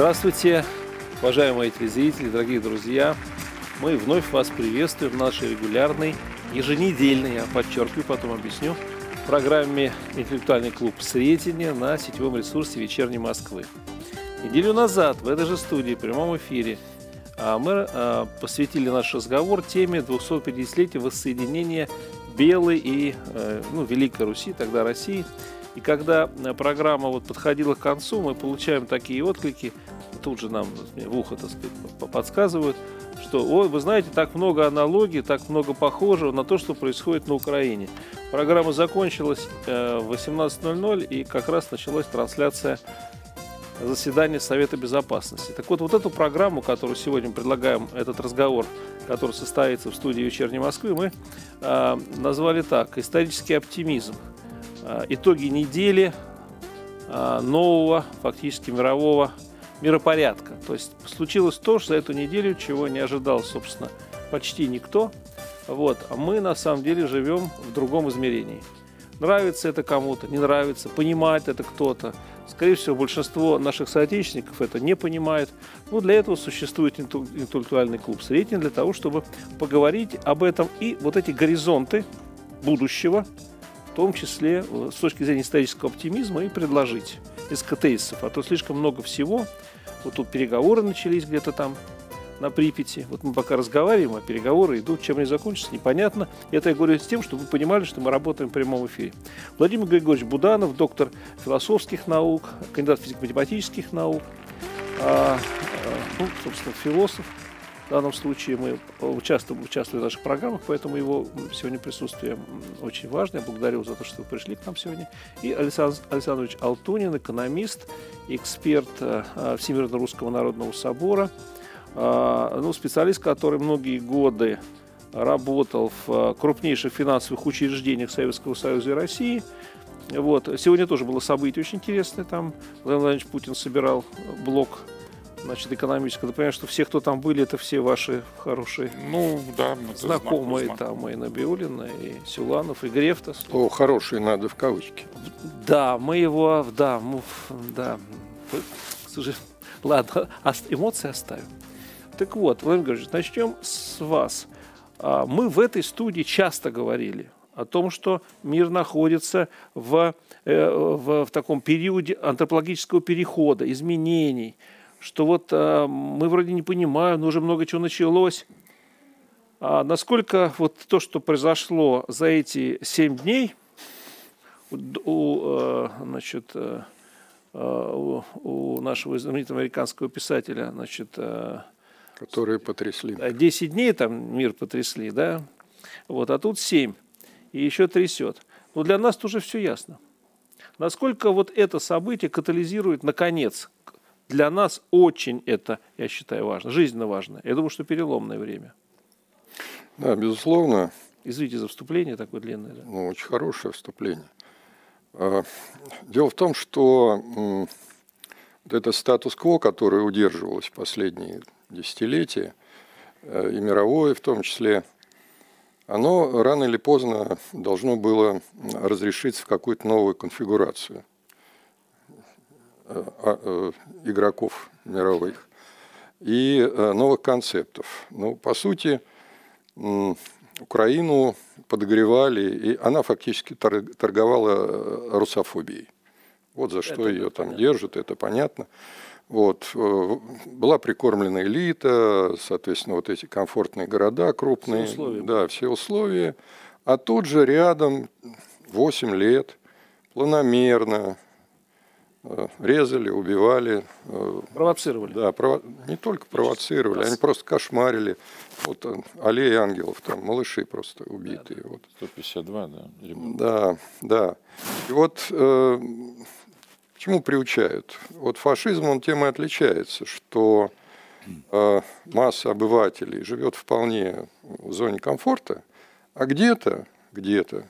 Здравствуйте, уважаемые телезрители, дорогие друзья. Мы вновь вас приветствуем в нашей регулярной, еженедельной, я подчеркиваю, потом объясню, программе «Интеллектуальный клуб Сретения» на сетевом ресурсе «Вечерней Москвы». Неделю назад в этой же студии, в прямом эфире, а, мы а, посвятили наш разговор теме 250-летия воссоединения Белой и э, ну, Великой Руси, тогда России – и когда э, программа вот подходила к концу, мы получаем такие отклики, тут же нам в ухо, так сказать, подсказывают, что, ой, вы знаете, так много аналогий, так много похожего на то, что происходит на Украине. Программа закончилась э, в 18.00, и как раз началась трансляция заседания Совета Безопасности. Так вот, вот эту программу, которую сегодня предлагаем, этот разговор, который состоится в студии «Вечерней Москвы», мы э, назвали так «Исторический оптимизм». Э, итоги недели э, нового, фактически мирового миропорядка. То есть случилось то, что за эту неделю, чего не ожидал, собственно, почти никто. Вот. А мы на самом деле живем в другом измерении. Нравится это кому-то, не нравится, понимает это кто-то. Скорее всего, большинство наших соотечественников это не понимает. Но для этого существует интеллектуальный клуб «Средний» для того, чтобы поговорить об этом и вот эти горизонты будущего – том числе э, с точки зрения исторического оптимизма и предложить из КТСов. А то слишком много всего. Вот тут переговоры начались где-то там на Припяти. Вот мы пока разговариваем, а переговоры идут. Чем они закончатся, непонятно. Это я говорю с тем, чтобы вы понимали, что мы работаем в прямом эфире. Владимир Григорьевич Буданов, доктор философских наук, кандидат физико-математических наук, а, а, ну, собственно, философ, в данном случае мы участвуем, участвуем в наших программах, поэтому его сегодня присутствие очень важно. Я благодарю за то, что вы пришли к нам сегодня. И Александр Александрович Алтунин, экономист, эксперт э, Всемирного Русского Народного Собора, э, ну, специалист, который многие годы работал в э, крупнейших финансовых учреждениях Советского Союза и России. Вот. Сегодня тоже было событие очень интересное. Там Владимир Владимирович Путин собирал блок значит, экономического. Ты понимаешь, что все, кто там были, это все ваши хорошие ну, да, знакомые, знак, там и Набиулина, и Сюланов, и Грефтас. О, хорошие надо в кавычки. Да, мы его, да, мы, да, ладно, эмоции оставим. Так вот, Владимир Григорьевич, начнем с вас. А, мы в этой студии часто говорили о том, что мир находится в, э, в, в таком периоде антропологического перехода, изменений – что вот а, мы вроде не понимаем, но уже много чего началось. А насколько вот то, что произошло за эти семь дней у, у, а, значит, а, у, у нашего знаменитого американского писателя, значит, которые потрясли. 10 дней там мир потрясли, да, вот, а тут 7, и еще трясет. Но для нас тоже все ясно. Насколько вот это событие катализирует, наконец, для нас очень это, я считаю, важно, жизненно важно. Я думаю, что переломное время. Да, безусловно. Извините за вступление такое длинное. Да? Ну, очень хорошее вступление. А, дело в том, что вот это статус-кво, который удерживалось последние десятилетия, э, и мировое в том числе, оно рано или поздно должно было разрешиться в какую-то новую конфигурацию. Э, а, э, игроков мировых и э, новых концептов. Ну, по сути, Украину подогревали, и она фактически торговала русофобией. Вот за что это ее там понятно. держат, это понятно. Вот. Была прикормлена элита, соответственно, вот эти комфортные города крупные. Все условия. Да, все условия. А тут же рядом 8 лет планомерно резали, убивали. Э, провоцировали. Да, прово... не только провоцировали, они просто кошмарили. Вот э, аллея ангелов, там малыши просто убитые. Да, вот. 152, да? Да, да. И вот э, к чему приучают? Вот фашизм, он тем и отличается, что э, масса обывателей живет вполне в зоне комфорта, а где-то, где-то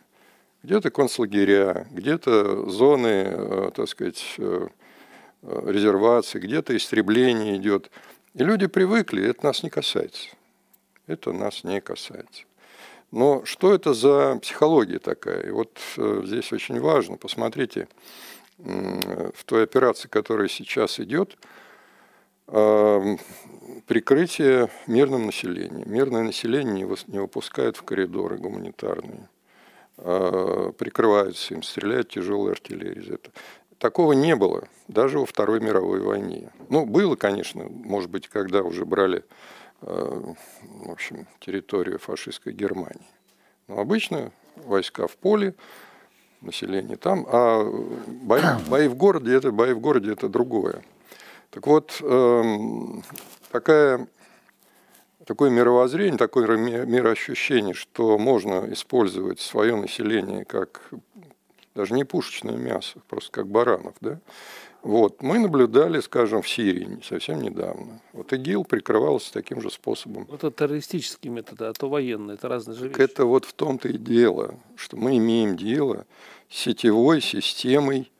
где-то концлагеря, где-то зоны, э, так сказать, э, э, резервации, где-то истребление идет. И люди привыкли, это нас не касается. Это нас не касается. Но что это за психология такая? И вот здесь очень важно, посмотрите, в той операции, которая сейчас идет, прикрытие мирным населением. Мирное население не выпускают в коридоры гуманитарные, прикрываются им, стреляют тяжелой артиллерией. Это. Такого не было даже во Второй мировой войне. Ну, было, конечно, может быть, когда уже брали в общем, территорию фашистской Германии. Но обычно войска в поле, население там, а бои, бои в городе это бои в городе это другое. Так вот, эм, такая, такое мировоззрение, такое мироощущение, что можно использовать свое население как даже не пушечное мясо, просто как баранов, да, вот. Мы наблюдали, скажем, в Сирии совсем недавно. Вот ИГИЛ прикрывался таким же способом. Это террористический метод, а то военный, это разные же вещи. Это вот в том-то и дело, что мы имеем дело с сетевой системой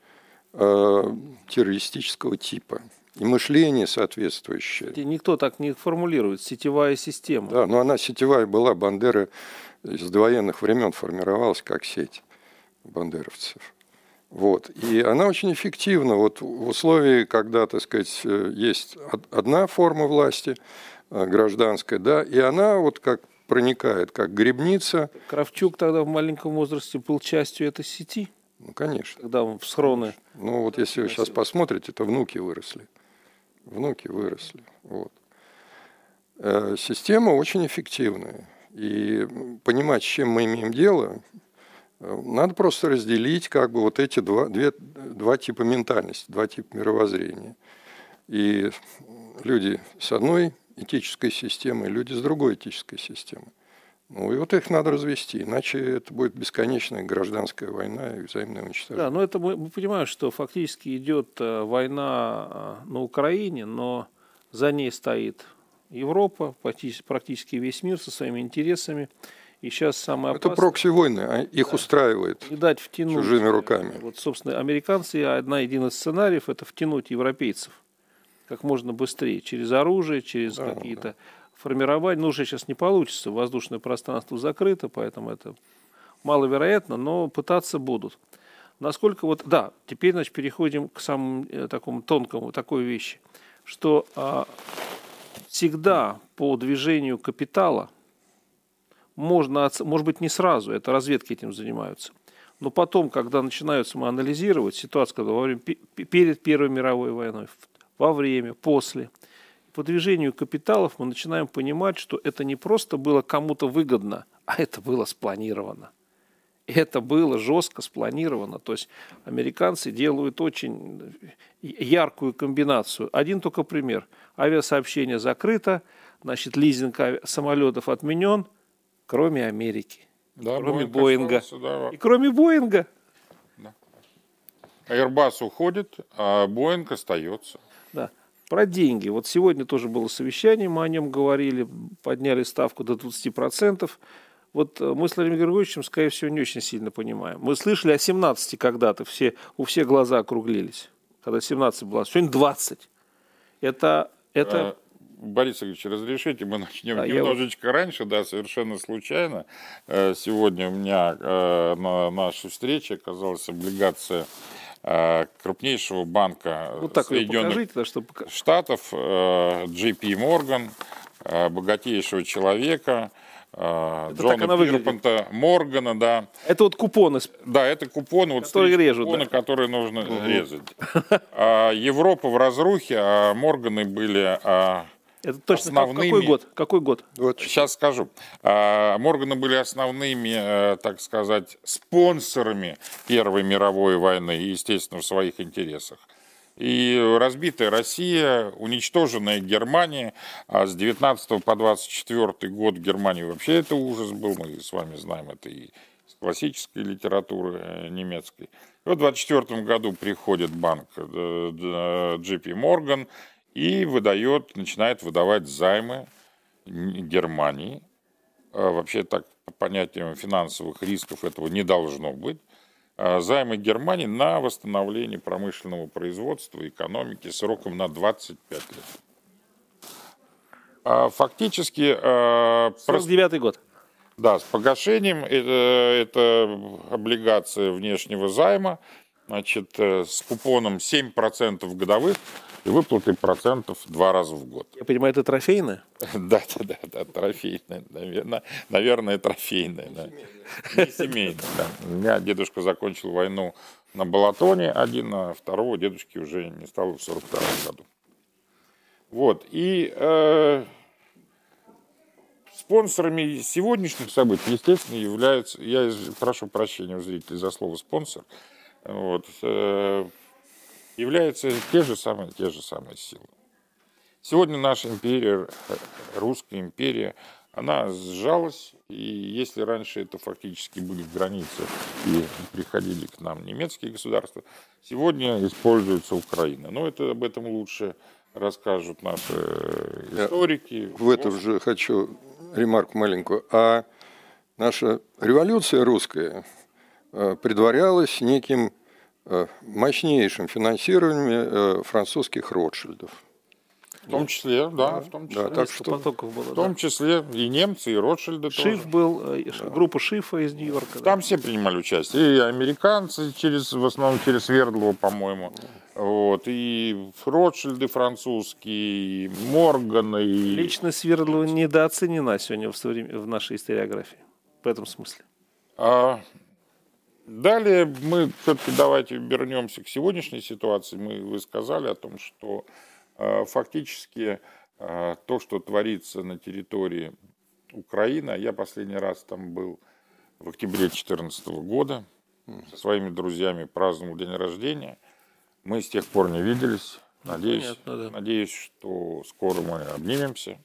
э, террористического типа. И мышление соответствующее. Никто так не формулирует. Сетевая система. Да, но она сетевая была. Бандера из довоенных времен формировалась как сеть бандеровцев. Вот. И она очень эффективна. Вот в условии, когда, так сказать, э, есть одна форма власти, э, гражданская, да, и она вот как проникает, как грибница. Кравчук тогда в маленьком возрасте был частью этой сети? Ну, конечно. Когда он в схроны. Ну, вот если вы сейчас посмотрите, то внуки выросли. Внуки выросли. Вот. Э, система очень эффективная. И понимать, с чем мы имеем дело, надо просто разделить как бы вот эти два, две, два типа ментальности, два типа мировоззрения. И люди с одной этической системой, люди с другой этической системой. Ну и вот их надо развести, иначе это будет бесконечная гражданская война и взаимное уничтожение. Да, но это мы, мы понимаем, что фактически идет э, война э, на Украине, но за ней стоит Европа, практически весь мир со своими интересами. И сейчас самое опасное... Это прокси-войны, а их да. устраивает не дать втянуть, чужими руками. Вот, собственно, американцы, одна один из сценариев – это втянуть европейцев как можно быстрее, через оружие, через да, какие-то да. Формирования. Ну, уже сейчас не получится, воздушное пространство закрыто, поэтому это маловероятно, но пытаться будут. Насколько вот, да, теперь, значит, переходим к самому э, такому тонкому, такой вещи, что а, всегда по движению капитала – можно, может быть, не сразу, это разведки этим занимаются. Но потом, когда начинаются мы анализировать ситуацию, когда во время, перед Первой мировой войной, во время, после, по движению капиталов мы начинаем понимать, что это не просто было кому-то выгодно, а это было спланировано. Это было жестко спланировано. То есть американцы делают очень яркую комбинацию. Один только пример. Авиасообщение закрыто, значит, лизинг самолетов отменен – кроме Америки, да, кроме Боинга. Остался, да. И кроме Боинга. Да. Airbus уходит, а Боинг остается. Да. Про деньги. Вот сегодня тоже было совещание, мы о нем говорили, подняли ставку до 20%. Вот э, мы с Владимиром Григорьевичем, скорее всего, не очень сильно понимаем. Мы слышали о 17 когда-то, все, у всех глаза округлились, когда 17 было. Сегодня 20. Это, это а, Борис Ильич, разрешите, мы начнем да, немножечко я... раньше, да, совершенно случайно. Э, сегодня у меня э, на нашей встрече оказалась облигация крупнейшего банка вот так Соединенных покажите, чтобы... Штатов, JP Morgan, богатейшего человека, это Джона Пирпанта, Моргана, да. Это вот купоны. Да, это купоны, вот которые режут, купоны, да? которые нужно угу. резать. А Европа в разрухе, а Морганы были а это точно основными... какой год? Какой год? Вот. Сейчас скажу. А, Морганы были основными, э, так сказать, спонсорами Первой мировой войны, естественно, в своих интересах. И разбитая Россия, уничтоженная Германия, а с 19 по 24 год в Германии вообще это ужас был, мы с вами знаем это и из классической литературы э, немецкой. И вот в 24 году приходит банк JP э, Morgan и выдает, начинает выдавать займы Германии. А вообще так по понятиям финансовых рисков этого не должно быть. А займы Германии на восстановление промышленного производства, экономики сроком на 25 лет. А фактически... 49 год. Да, с погашением это, это облигация внешнего займа значит, э, с купоном 7% годовых и выплаты процентов два раза в год. Я понимаю, это трофейное? Да, да, да, да, трофейное, наверное, наверное, трофейное. Да. Не семейное, да. У меня дедушка закончил войну на Балатоне один, а второго дедушки уже не стало в 42 году. Вот, и э, спонсорами сегодняшних событий, естественно, являются, я прошу прощения у зрителей за слово спонсор, вот, э, являются те же самые, те же самые силы. Сегодня наша империя, русская империя, она сжалась, и если раньше это фактически были границы и приходили к нам немецкие государства, сегодня используется Украина. Но это об этом лучше расскажут наши историки. В этом же хочу ремарку маленькую. А наша революция русская э, предварялась неким мощнейшим финансированием э, французских Ротшильдов. В том числе, да, в том числе. Да, так что, потоков было, в том да. числе и немцы, и Ротшильды Шиф тоже. был, да. группа Шифа из Нью-Йорка. Там да. все принимали участие. И американцы, через, в основном через Свердлова, по-моему. Вот, и Ротшильды французские, и Морганы. И... Лично Свердлова недооценена сегодня в, в нашей историографии. В этом смысле. А, далее мы все-таки давайте вернемся к сегодняшней ситуации. Мы, вы сказали о том, что а, фактически а, то, что творится на территории Украины, я последний раз там был в октябре 2014 года, со своими друзьями праздновал день рождения – мы с тех пор не виделись. Надеюсь, Понятно, да. надеюсь, что скоро мы обнимемся.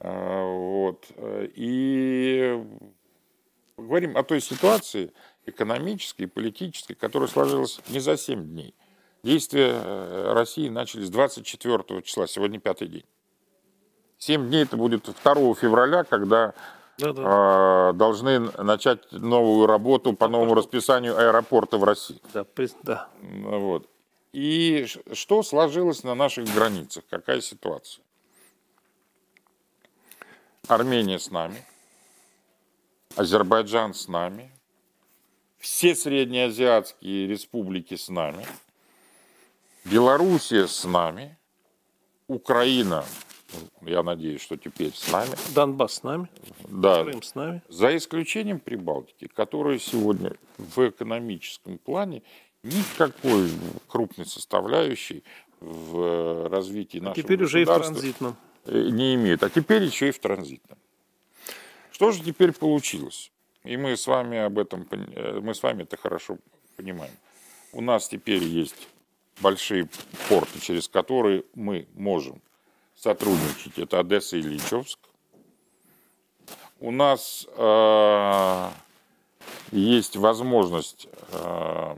А, вот. И поговорим о той ситуации экономической и политической, которая сложилась не за 7 дней. Действия э, России начались 24 числа, сегодня пятый день. 7 дней это будет 2 февраля, когда да, да. должны начать новую работу по новому расписанию аэропорта в России. Да, да. Вот. И что сложилось на наших границах? Какая ситуация? Армения с нами, Азербайджан с нами, все среднеазиатские республики с нами, Белоруссия с нами, Украина, я надеюсь, что теперь с нами. Донбасс с нами. Да. Крым с нами. За исключением Прибалтики, которая сегодня в экономическом плане никакой крупной составляющей в э, развитии нашего Теперь уже и в транзитном. Э, не имеет, а теперь еще и в транзитном. Что же теперь получилось? И мы с вами об этом, э, мы с вами это хорошо понимаем. У нас теперь есть большие порты, через которые мы можем сотрудничать. Это Одесса и Ильичевск. У нас э, есть возможность э,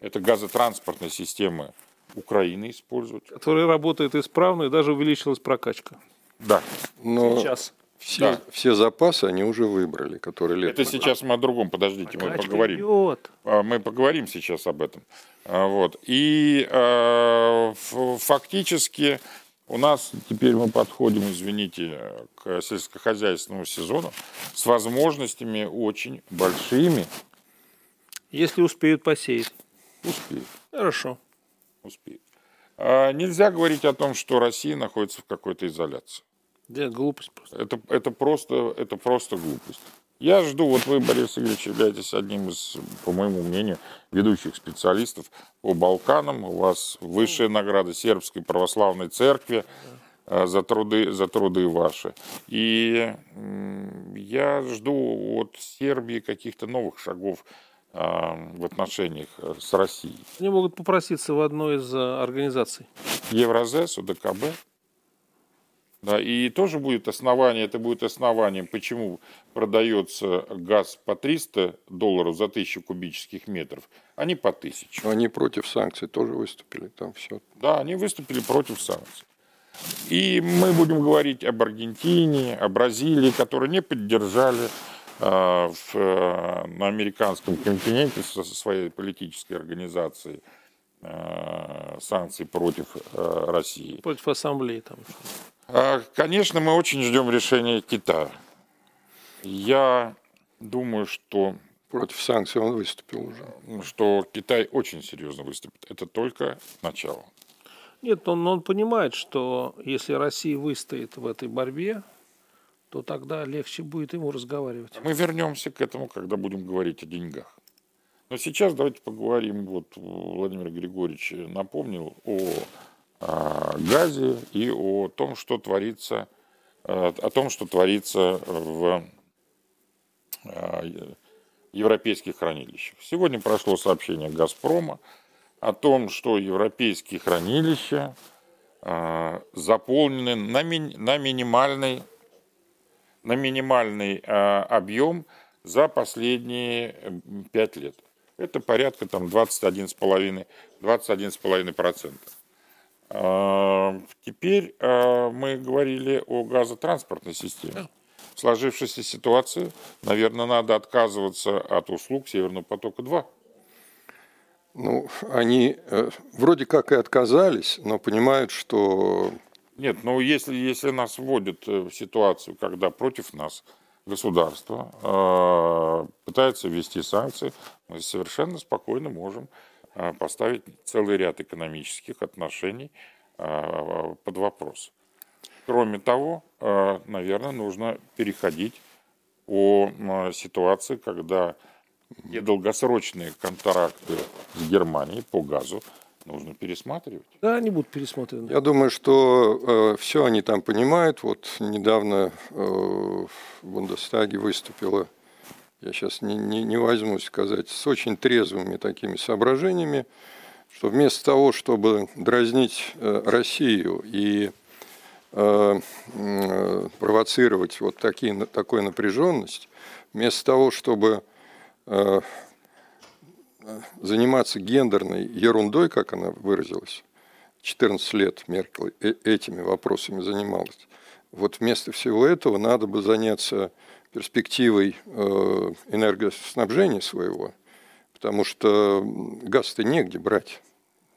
это газотранспортные системы Украины используют. Которые работают исправно и даже увеличилась прокачка. Да. Но сейчас. Все, да. все запасы они уже выбрали, которые лет. Это сейчас мы о другом, подождите, Прокачка мы поговорим. Идет. А, мы поговорим сейчас об этом. А, вот. И э, фактически у нас теперь мы подходим, извините, к сельскохозяйственному сезону с возможностями очень большими. Если успеют посеять. Успеет. Хорошо. Успеет. А нельзя говорить о том, что Россия находится в какой-то изоляции. Да, глупость просто. Это, это, просто, это просто глупость. Я жду, вот вы, Борис Игоревич, являетесь одним из, по моему мнению, ведущих специалистов по Балканам. У вас высшая награда Сербской православной церкви да. за, труды, за труды ваши. И я жду от Сербии каких-то новых шагов в отношениях э, с Россией. Они могут попроситься в одной из э, организаций. Евразес, УДКБ. Да, и тоже будет основание, это будет основанием, почему продается газ по 300 долларов за 1000 кубических метров, а не по 1000. Они против санкций тоже выступили, там все. Да, они выступили против санкций. И мы будем говорить об Аргентине, о Бразилии, которые не поддержали Э, в, э, на американском континенте со своей политической организацией санкций против России. Против ассамблеи там. Конечно, мы очень ждем решения Китая. Я думаю, что против санкций он выступил уже. Что Китай очень серьезно выступит. Это только начало. Нет, он, он понимает, что если Россия выстоит в этой борьбе, то тогда легче будет ему разговаривать. Мы вернемся к этому, когда будем говорить о деньгах. Но сейчас давайте поговорим. Вот Владимир Григорьевич напомнил о, о газе и о том, что творится, о том, что творится в европейских хранилищах. Сегодня прошло сообщение «Газпрома» о том, что европейские хранилища заполнены на, ми, на минимальный, на минимальный объем за последние 5 лет. Это порядка там 21,5%. 21,5%. Э, теперь э, мы говорили о газотранспортной системе. В сложившейся ситуации, наверное, надо отказываться от услуг Северного потока-2. Ну, они э, вроде как и отказались, но понимают, что... Нет, но если, если нас вводят э, в ситуацию, когда против нас государство э, пытается ввести санкции, мы совершенно спокойно можем э, поставить целый ряд экономических отношений э, под вопрос. Кроме того, э, наверное, нужно переходить о ситуации, когда недолгосрочные контракты с Германией по газу нужно пересматривать. Да, они будут пересмотрены. Я думаю, что э, все они там понимают. Вот недавно э, в Бундестаге выступила, я сейчас не, не, не возьмусь сказать, с очень трезвыми такими соображениями, что вместо того, чтобы дразнить э, Россию и э, э, провоцировать вот такие, такую напряженность, вместо того, чтобы заниматься гендерной ерундой, как она выразилась, 14 лет Меркель этими вопросами занималась. Вот вместо всего этого надо бы заняться перспективой э, энергоснабжения своего, потому что газ-то негде брать.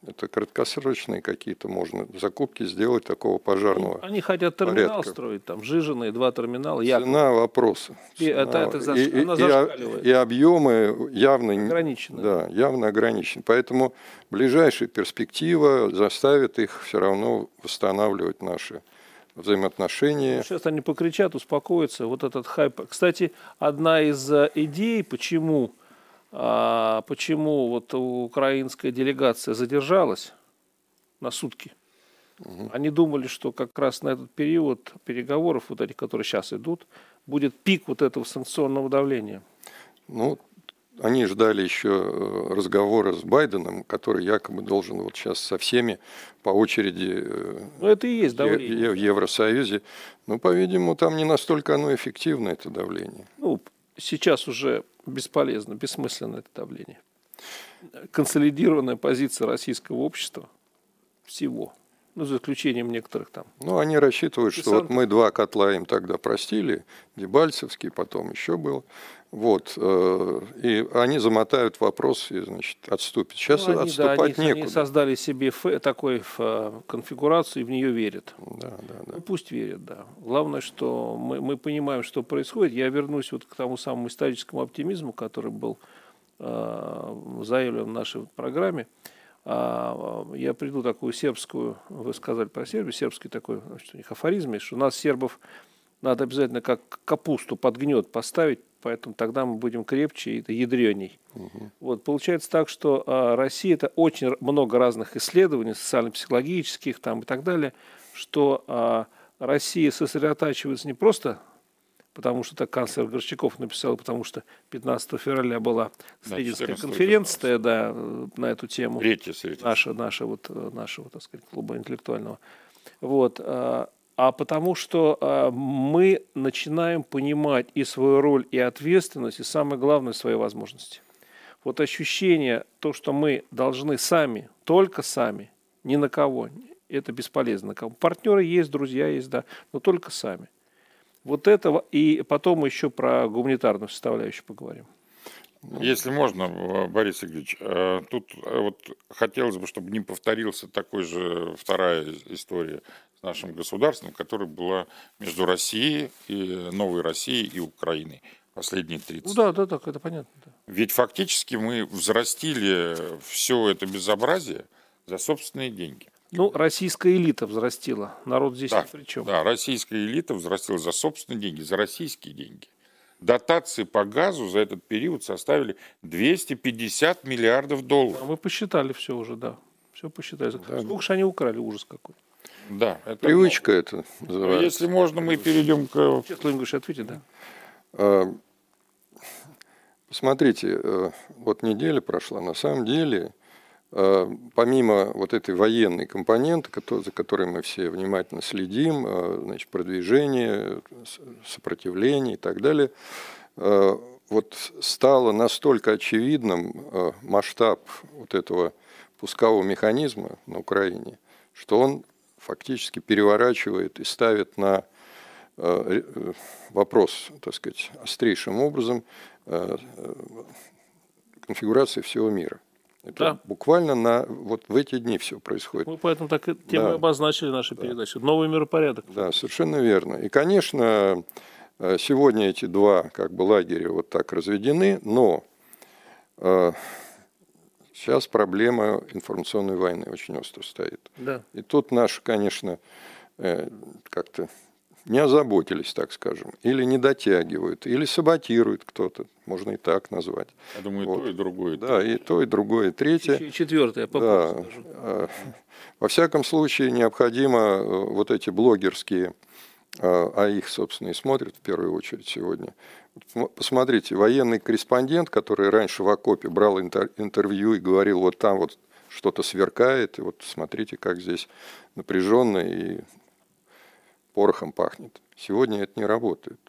Это краткосрочные какие-то можно закупки сделать такого пожарного. Они хотят терминал порядка. строить, там Жижины, два терминала. Цена вопроса. И, Цена, это, это заш... и, она и, и объемы явно ограничены. Да, явно ограничены. Поэтому ближайшая перспектива заставит их все равно восстанавливать наши взаимоотношения. Сейчас они покричат, успокоятся. Вот этот хайп. Кстати, одна из э, идей, почему а почему вот украинская делегация задержалась на сутки. Угу. Они думали, что как раз на этот период переговоров, вот этих, которые сейчас идут, будет пик вот этого санкционного давления. Ну, они ждали еще э, разговора с Байденом, который якобы должен вот сейчас со всеми по очереди э, ну, это и есть давление. в Евросоюзе. Ну, по-видимому, там не настолько оно эффективно, это давление. Ну, сейчас уже бесполезно, бессмысленно это давление. Консолидированная позиция российского общества всего, ну, за исключением некоторых там. Ну, они рассчитывают, что вот мы два котла им тогда простили, Дебальцевский, потом еще был, вот, э, и они замотают вопрос и, значит, отступят. Сейчас ну, они, отступать да, они, некуда. Они создали себе ф, такой ф, конфигурацию и в нее верят. Да, да, да. Ну, пусть верят, да. Главное, что мы, мы понимаем, что происходит. Я вернусь вот к тому самому историческому оптимизму, который был э, заявлен в нашей программе. А, я приду такую сербскую, вы сказали про Сербию, сербский такой, значит, у них афоризм есть, что у нас сербов надо обязательно как капусту под гнет поставить, поэтому тогда мы будем крепче и ядреней. Угу. Вот, получается так, что а, Россия это очень много разных исследований, социально-психологических там и так далее, что а, Россия сосредотачивается не просто потому что так канцлер Горчаков написал, потому что 15 февраля была Срединская конференция да, на эту тему. Третья Наша, наша, вот, нашего, так сказать, клуба интеллектуального. Вот, а, а потому что а, мы начинаем понимать и свою роль, и ответственность, и самое главное, свои возможности. Вот ощущение, то, что мы должны сами, только сами, ни на кого, это бесполезно. Партнеры есть, друзья есть, да, но только сами. Вот этого, и потом еще про гуманитарную составляющую поговорим. Если можно, Борис Игоревич, э, тут э, вот хотелось бы, чтобы не повторился такой же вторая история с нашим государством, которая была между Россией и Новой Россией и Украиной последние 30 Ну да, да, так, это понятно. Да. Ведь фактически мы взрастили все это безобразие за собственные деньги. Ну, российская элита взрастила. Народ здесь да, ни при чем. Да, российская элита взрастила за собственные деньги, за российские деньги. Дотации по газу за этот период составили 250 миллиардов долларов. А мы посчитали все уже, да. Все посчитали. Да. Сколько же они украли, ужас какой. Да, это Привычка много. это называется. Если можно, мы перейдем к... Сейчас, Владимир ответит, да. А, посмотрите, э, вот неделя прошла. На самом деле, э, помимо вот этой военной компоненты, за которой мы все внимательно следим, э, значит, продвижение, сопротивление и так далее, вот стало настолько очевидным масштаб вот этого пускового механизма на Украине, что он фактически переворачивает и ставит на э, э, вопрос, так сказать, острейшим образом э, конфигурации всего мира. Это да. буквально на вот в эти дни все происходит. Мы поэтому так и тем да. обозначили нашу да. передачу. Новый миропорядок. Да, совершенно верно. И, конечно, сегодня эти два как бы лагеря вот так разведены, но Сейчас проблема информационной войны очень остро стоит. Да. И тут наши, конечно, э, как-то не озаботились, так скажем, или не дотягивают, или саботирует кто-то, можно и так назвать. Я думаю, вот. и то, и другое. Да, и то, и другое, и третье. И четвертое, я да. скажу. А, во всяком случае, необходимо э, вот эти блогерские, а, а их, собственно, и смотрят в первую очередь сегодня, Посмотрите, военный корреспондент, который раньше в окопе брал интервью и говорил, вот там вот что-то сверкает, и вот смотрите, как здесь напряженно и порохом пахнет. Сегодня это не работает.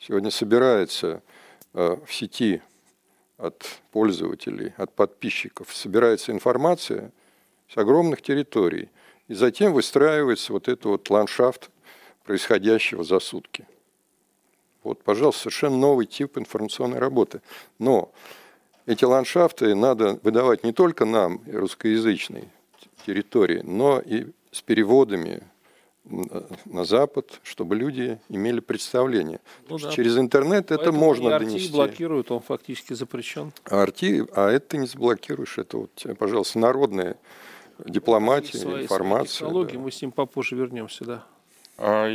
Сегодня собирается э, в сети от пользователей, от подписчиков, собирается информация с огромных территорий, и затем выстраивается вот этот вот ландшафт происходящего за сутки. Вот, пожалуйста, совершенно новый тип информационной работы. Но эти ландшафты надо выдавать не только нам, русскоязычной территории, но и с переводами на Запад, чтобы люди имели представление. Ну, да. Через интернет Поэтому это можно и донести. блокируют, он фактически запрещен. А RT, а это ты не заблокируешь, это вот, пожалуйста, народная дипломатия, свои, информация. Свои да. мы с ним попозже вернемся, да. А,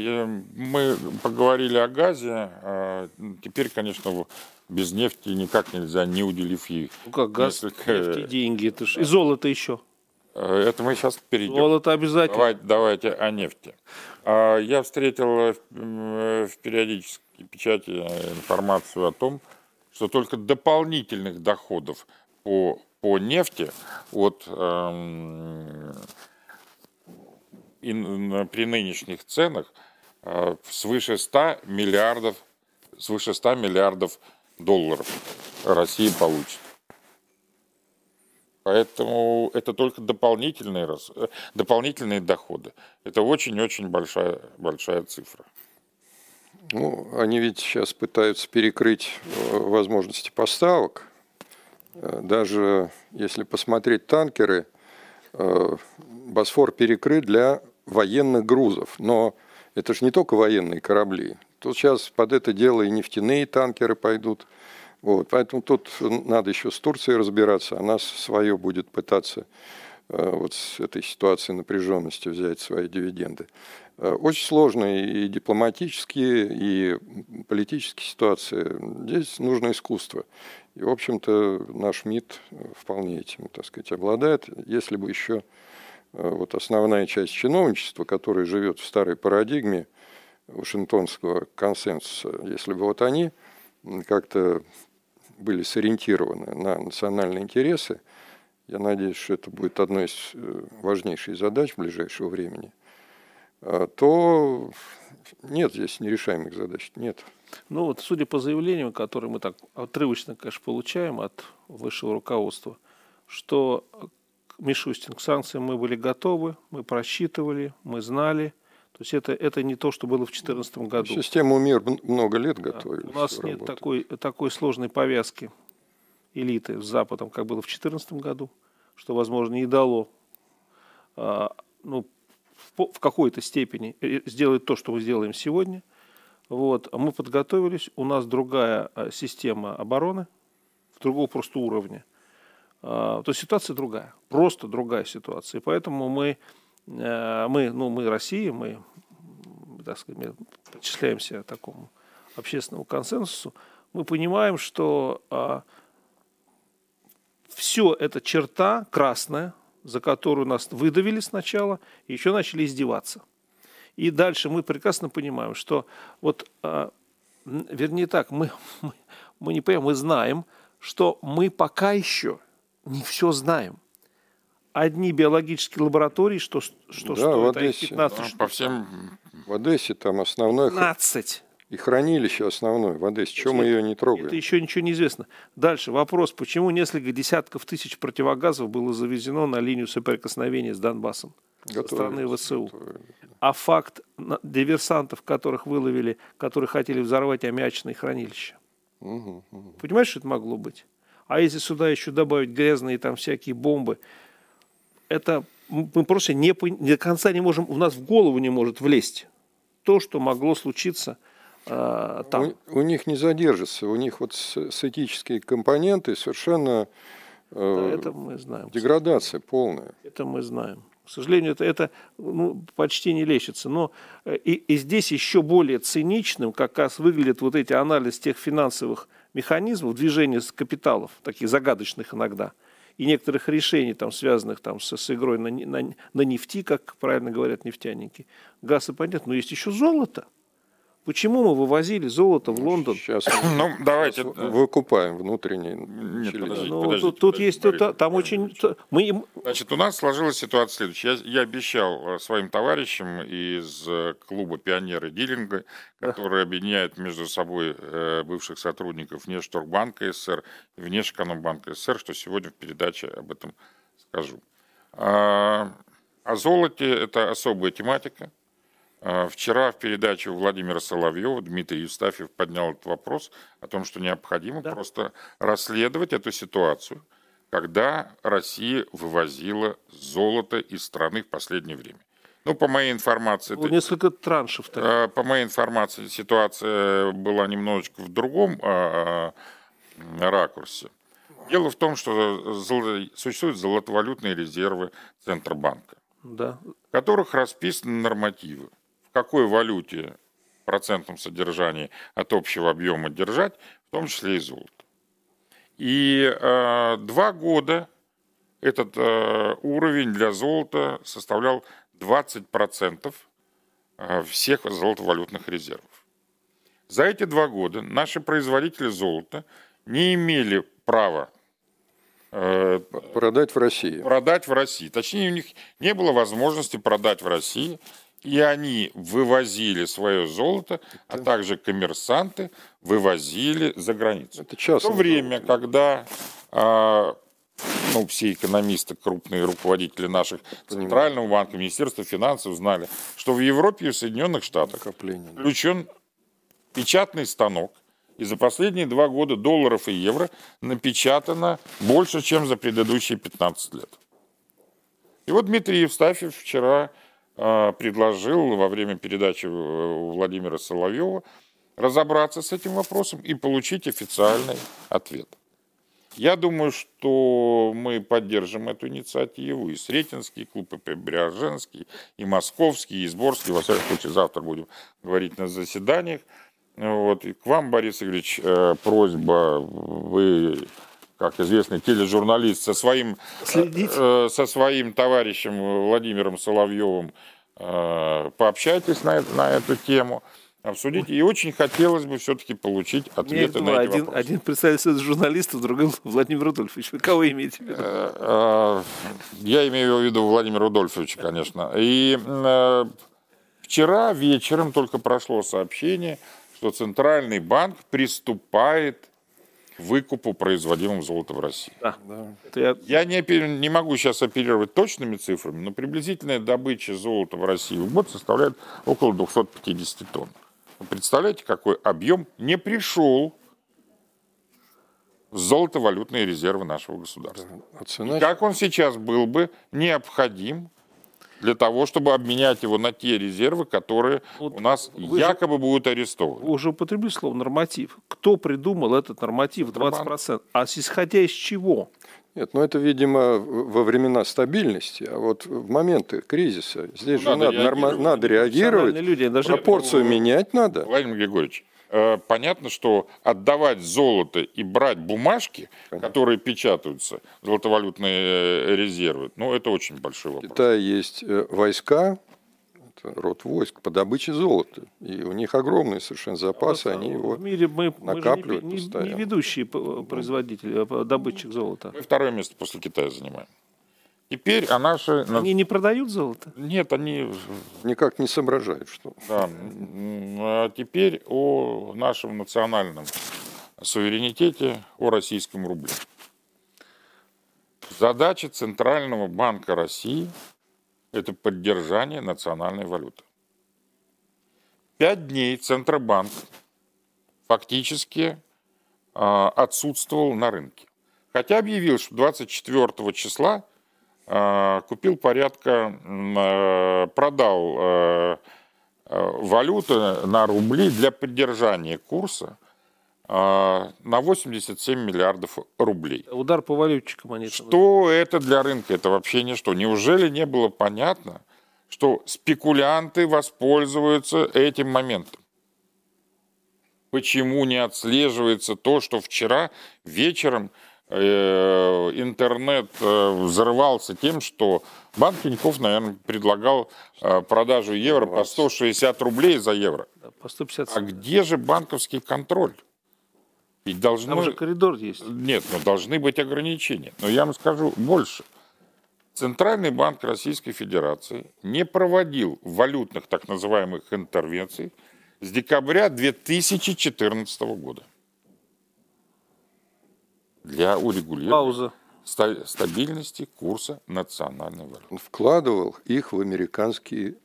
мы поговорили о газе. А, теперь, конечно, без нефти никак нельзя, не уделив ей. Ну как газ, несколько... нефть деньги, это ж... и золото еще. А, это мы сейчас перейдем. Золото обязательно. Давайте, давайте о нефти. Я встретил в периодической печати информацию о том, что только дополнительных доходов по, по нефти от эм, при нынешних ценах э, свыше 100 миллиардов, свыше 100 миллиардов долларов Россия получит. Поэтому это только дополнительные, э, дополнительные доходы. Это очень-очень большая, большая цифра. Ну, они ведь сейчас пытаются перекрыть э, возможности поставок. Даже если посмотреть танкеры, Босфор перекрыт для военных грузов. Но это же не только военные корабли. Тут сейчас под это дело и нефтяные танкеры пойдут. Вот, поэтому тут надо еще с Турцией разбираться. Она свое будет пытаться э, вот с этой ситуации напряженности взять свои дивиденды. Э, очень сложные и дипломатические, и политические ситуации. Здесь нужно искусство. И, в общем-то, наш МИД вполне этим, так сказать, обладает. Если бы еще Э, вот основная часть чиновничества, которая живет в старой парадигме Вашингтонского консенсуса, если бы вот они как-то были сориентированы на национальные интересы, я надеюсь, что это будет одной из э, важнейших задач ближайшего времени, э, то нет здесь нерешаемых задач, нет. Ну вот, судя по заявлениям, которые мы так отрывочно, конечно, получаем от высшего руководства, что Мишустин, к санкциям мы были готовы, мы просчитывали, мы знали. То есть это, это не то, что было в 2014 году. Систему МИР много лет готовили. Да. У нас нет такой, такой сложной повязки элиты с Западом, как было в 2014 году, что, возможно, и дало а, ну, в, в какой-то степени э, сделать то, что мы сделаем сегодня. Вот. Мы подготовились, у нас другая а, система обороны, другого просто уровня. А, то ситуация другая, просто другая ситуация. И поэтому мы, мы, ну, мы Россия, мы, так сказать, причисляемся к такому общественному консенсусу, мы понимаем, что а, все это черта красная, за которую нас выдавили сначала, и еще начали издеваться. И дальше мы прекрасно понимаем, что вот, а, вернее так, мы, мы, мы не понимаем, мы знаем, что мы пока еще не все знаем. Одни биологические лаборатории, что, что да, стоит, в Одессе. 15 Да, штук. по всем В Одессе там основное 15. и хранилище основное в Одессе. Чего мы ее не трогаем? Это еще ничего не известно. Дальше вопрос, почему несколько десятков тысяч противогазов было завезено на линию соприкосновения с Донбассом со стороны ВСУ. А факт диверсантов, которых выловили, которые хотели взорвать аммиачные хранилища. Мгм, мгм. Понимаешь, что это могло быть? А если сюда еще добавить грязные там всякие бомбы, это мы просто не, до конца не можем, у нас в голову не может влезть то, что могло случиться э, там. У, у них не задержится, у них вот с, с этические компоненты совершенно Да, э, это мы знаем. деградация полная. Это мы знаем. К сожалению, это, это ну, почти не лечится. Но э, и, и здесь еще более циничным как раз выглядит вот эти анализ тех финансовых механизмов движения капиталов, таких загадочных иногда, и некоторых решений, там, связанных там, с, с игрой на, на, на нефти, как правильно говорят нефтяники. Газ и понятно, но есть еще золото. Почему мы вывозили золото в Лондон? Сейчас Ну, давайте. выкупаем внутренние Нет, подождите, Ну, подождите, тут, тут подождите, есть, Борис там очень... Мы, Значит, у нас сложилась ситуация следующая. Я, я обещал э, своим товарищам из э, клуба «Пионеры Дилинга», который объединяет между собой э, бывших сотрудников Внешторгбанка СССР и Внешэкономбанка СССР, что сегодня в передаче об этом скажу. А, О золоте – это особая тематика. А, Вчера в передаче у Владимира Соловьева Дмитрий Евстафьев поднял этот вопрос о том, что необходимо Да. просто расследовать эту ситуацию, когда Россия вывозила золото из страны в последнее время. Ну, по моей информации, было это- несколько траншев. так. По моей информации, ситуация была немножечко в другом а, а, ракурсе. Дело в том, что золо- существуют золотовалютные резервы Центробанка, Да. в которых расписаны нормативы, какой валюте в процентном содержании от общего объема держать, в том числе и золото. И э, два года этот э, уровень для золота составлял 20% э, всех золотовалютных резервов. За эти два года наши производители золота не имели права э, Продать в России. продать в России. Точнее, у них не было возможности продать в России, и они вывозили свое золото, а также коммерсанты вывозили за границу. Это В то время, когда а, ну, все экономисты, крупные руководители наших Центрального банка, Министерства финансов знали, что в Европе и в Соединенных Штатах накопление. да. включен печатный станок, и за последние два года долларов и евро напечатано больше, чем за предыдущие 15 лет. И вот Дмитрий Евстафьев вчера э, предложил во время передачи э, у Владимира Соловьева разобраться с этим вопросом и получить официальный ответ. Я думаю, что мы поддержим эту инициативу. И Сретенский клуб, и Преображенский, и Московский, и Сборский. Во всяком случае, завтра будем говорить на заседаниях. Вот. И к вам, Борис Игоревич, э, просьба. Вы, как известный тележурналист, со своим, э, со своим товарищем Владимиром Соловьевым э, пообщайтесь на, на эту тему, обсудите. И очень хотелось бы все-таки получить ответы два. на эти один, вопросы. один представитель журналистов, другой Владимир Рудольфович. Вы кого имеете в виду? Э, э, Я имею в виду Владимира Рудольфовича, конечно. И э, вчера вечером только прошло сообщение, что Центральный банк приступает выкупу производимого золота в России. Да. Это я- не, не могу сейчас оперировать точными цифрами, но приблизительная добыча золота в России в год составляет около 250 тонн. Вы представляете, какой объем не пришел в золотовалютные резервы нашего государства? А цена Как он сейчас был бы необходим для того, чтобы обменять его на те резервы, которые вот у нас якобы же, будут арестованы. Вы уже употребили слово норматив. Кто придумал этот норматив 20%? А исходя из чего? Нет, ну это, видимо, во времена стабильности, а вот в моменты кризиса здесь ну, же надо, надо, реагировать. надо реагировать, люди, даже пропорцию это... менять надо. Владимир Григорьевич, понятно, что отдавать золото и брать бумажки, понятно. которые печатаются, золотовалютные э, резервы, ну это очень большой вопрос. В Китае есть э, войска, род войск по добыче золота. И у них огромные совершенно запасы, они его в мире мы, накапливают мы же не, не, не ведущие производители, а добытчик золота. Мы второе место после Китая занимаем. Теперь а наши... Они не продают золото? Нет, они... Никак не соображают, что... Да. А теперь о нашем национальном суверенитете, о российском рубле. Задача Центрального банка России – это поддержание национальной валюты. Пять дней Центробанк фактически э, отсутствовал на рынке. Хотя объявил, что 24 числа купил порядка, э, продал э, валюты на рубли для поддержания курса на 87 миллиардов рублей. Удар по валютчикам они. Что это для рынка? Это вообще ничто. Неужели не было понятно, что спекулянты воспользуются этим моментом? Почему не отслеживается то, что вчера вечером э, интернет э, взрывался тем, что банк Тинькофф, наверное, предлагал э, продажу евро по 160 рублей за евро. по 150. А где же банковский контроль? Ведь должно... Там же коридор есть. Нет, но должны быть ограничения. Но я вам скажу больше. Центральный банк Российской Федерации не проводил валютных так называемых интервенций с декабря 2014 года для урегулирования Пауза. стабильности курса национальной валюты. Он вкладывал их в американские